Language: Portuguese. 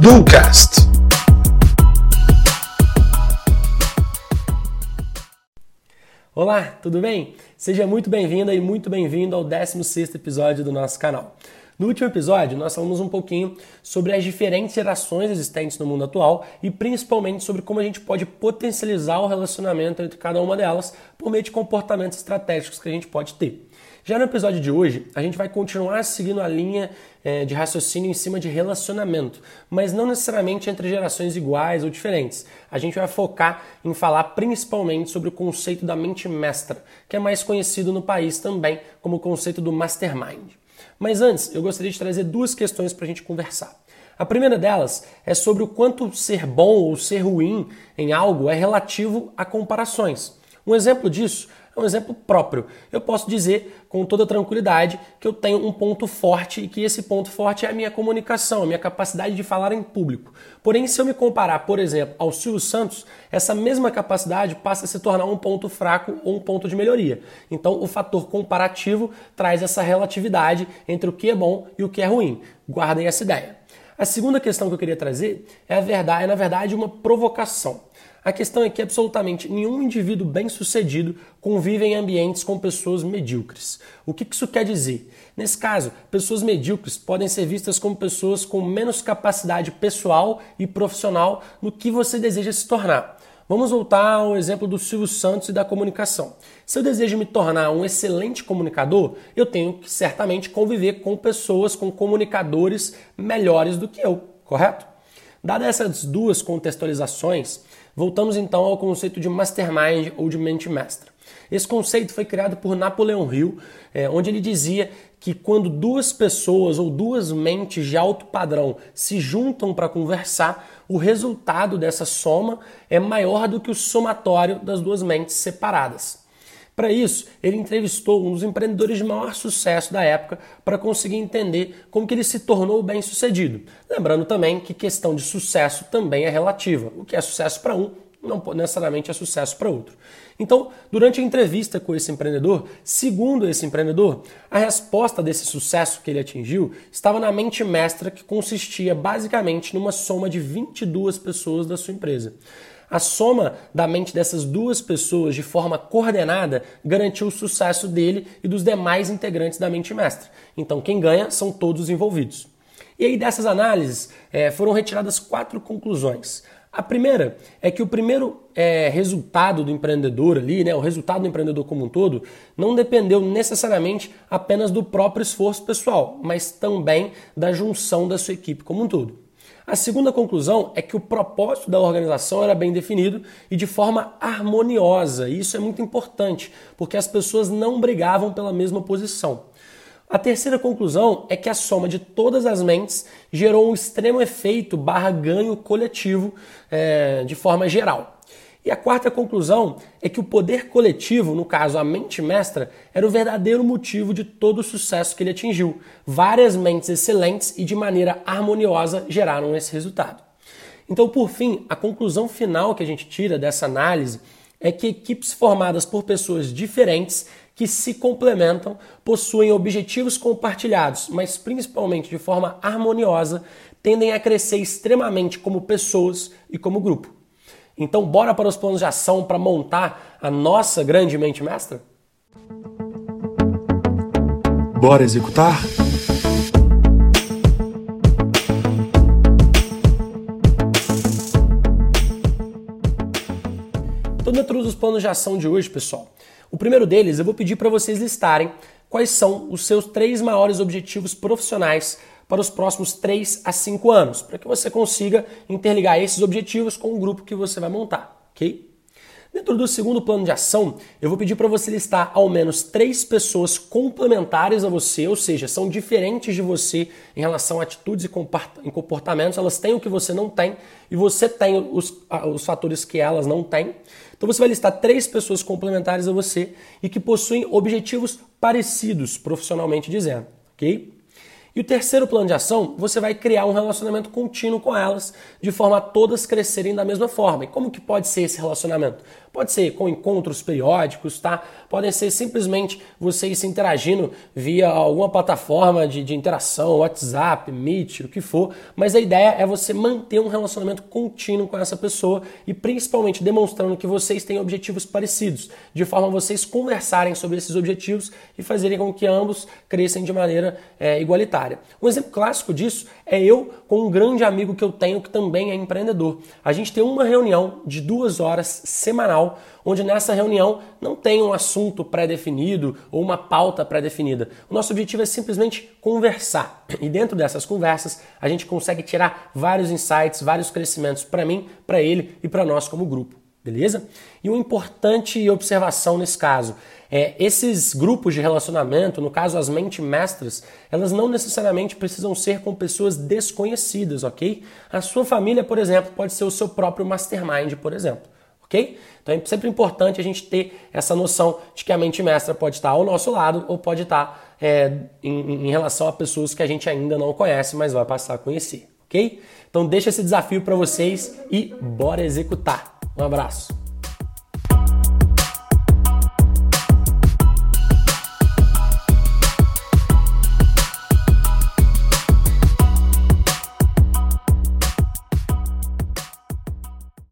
Ducast. Olá, tudo bem? Seja muito bem-vinda e muito bem-vindo ao 16º episódio do nosso canal. No último episódio, nós falamos um pouquinho sobre as diferentes gerações existentes no mundo atual e principalmente sobre como a gente pode potencializar o relacionamento entre cada uma delas por meio de comportamentos estratégicos que a gente pode ter. Já no episódio de hoje, a gente vai continuar seguindo a linha é, de raciocínio em cima de relacionamento, mas não necessariamente entre gerações iguais ou diferentes. A gente vai focar em falar principalmente sobre o conceito da mente mestra, que é mais conhecido no país também como o conceito do mastermind. Mas antes, eu gostaria de trazer duas questões para a gente conversar. A primeira delas é sobre o quanto ser bom ou ser ruim em algo é relativo a comparações. Um exemplo disso um exemplo próprio. Eu posso dizer com toda tranquilidade que eu tenho um ponto forte e que esse ponto forte é a minha comunicação, a minha capacidade de falar em público. Porém, se eu me comparar, por exemplo, ao Silvio Santos, essa mesma capacidade passa a se tornar um ponto fraco ou um ponto de melhoria. Então, o fator comparativo traz essa relatividade entre o que é bom e o que é ruim. Guardem essa ideia. A segunda questão que eu queria trazer é, a verdade, é na verdade, uma provocação. A questão é que absolutamente nenhum indivíduo bem-sucedido convive em ambientes com pessoas medíocres. O que isso quer dizer? Nesse caso, pessoas medíocres podem ser vistas como pessoas com menos capacidade pessoal e profissional no que você deseja se tornar. Vamos voltar ao exemplo do Silvio Santos e da comunicação. Se eu desejo me tornar um excelente comunicador, eu tenho que certamente conviver com pessoas, com comunicadores melhores do que eu, correto? Dadas essas duas contextualizações, Voltamos então ao conceito de mastermind ou de mente mestra. Esse conceito foi criado por Napoleão Hill, é, onde ele dizia que quando duas pessoas ou duas mentes de alto padrão se juntam para conversar, o resultado dessa soma é maior do que o somatório das duas mentes separadas. Para isso, ele entrevistou um dos empreendedores de maior sucesso da época para conseguir entender como que ele se tornou bem-sucedido. Lembrando também que questão de sucesso também é relativa. O que é sucesso para um não necessariamente é sucesso para outro. Então, durante a entrevista com esse empreendedor, segundo esse empreendedor, a resposta desse sucesso que ele atingiu estava na mente mestra que consistia basicamente numa soma de 22 pessoas da sua empresa. A soma da mente dessas duas pessoas de forma coordenada garantiu o sucesso dele e dos demais integrantes da mente mestra. Então, quem ganha são todos os envolvidos. E aí, dessas análises, é, foram retiradas quatro conclusões. A primeira é que o primeiro é, resultado do empreendedor ali, né, o resultado do empreendedor como um todo, não dependeu necessariamente apenas do próprio esforço pessoal, mas também da junção da sua equipe como um todo. A segunda conclusão é que o propósito da organização era bem definido e de forma harmoniosa. E isso é muito importante, porque as pessoas não brigavam pela mesma posição. A terceira conclusão é que a soma de todas as mentes gerou um extremo efeito barra ganho coletivo é, de forma geral. E a quarta conclusão é que o poder coletivo, no caso a mente mestra, era o verdadeiro motivo de todo o sucesso que ele atingiu. Várias mentes excelentes e de maneira harmoniosa geraram esse resultado. Então, por fim, a conclusão final que a gente tira dessa análise é que equipes formadas por pessoas diferentes que se complementam possuem objetivos compartilhados, mas principalmente de forma harmoniosa, tendem a crescer extremamente como pessoas e como grupo. Então, bora para os planos de ação para montar a nossa grande mente mestra? Bora executar? Estou dentro dos planos de ação de hoje, pessoal. O primeiro deles, eu vou pedir para vocês listarem quais são os seus três maiores objetivos profissionais para os próximos 3 a 5 anos, para que você consiga interligar esses objetivos com o grupo que você vai montar, ok? Dentro do segundo plano de ação, eu vou pedir para você listar ao menos três pessoas complementares a você, ou seja, são diferentes de você em relação a atitudes e comportamentos, elas têm o que você não tem e você tem os, os fatores que elas não têm. Então você vai listar três pessoas complementares a você e que possuem objetivos parecidos, profissionalmente dizendo, ok? E o terceiro plano de ação, você vai criar um relacionamento contínuo com elas, de forma a todas crescerem da mesma forma. E como que pode ser esse relacionamento? Pode ser com encontros periódicos, tá? Podem ser simplesmente vocês se interagindo via alguma plataforma de, de interação, WhatsApp, Meet, o que for. Mas a ideia é você manter um relacionamento contínuo com essa pessoa e principalmente demonstrando que vocês têm objetivos parecidos, de forma a vocês conversarem sobre esses objetivos e fazerem com que ambos cresçam de maneira é, igualitária. Um exemplo clássico disso é eu com um grande amigo que eu tenho que também é empreendedor. A gente tem uma reunião de duas horas semanal, onde nessa reunião não tem um assunto pré-definido ou uma pauta pré-definida. O nosso objetivo é simplesmente conversar. E dentro dessas conversas, a gente consegue tirar vários insights, vários crescimentos para mim, para ele e para nós como grupo. Beleza? E uma importante observação nesse caso é esses grupos de relacionamento, no caso as mente mestras, elas não necessariamente precisam ser com pessoas desconhecidas, ok? A sua família, por exemplo, pode ser o seu próprio mastermind, por exemplo, ok? Então é sempre importante a gente ter essa noção de que a mente mestra pode estar ao nosso lado ou pode estar é, em, em relação a pessoas que a gente ainda não conhece, mas vai passar a conhecer, ok? Então deixa esse desafio para vocês e bora executar. Um abraço.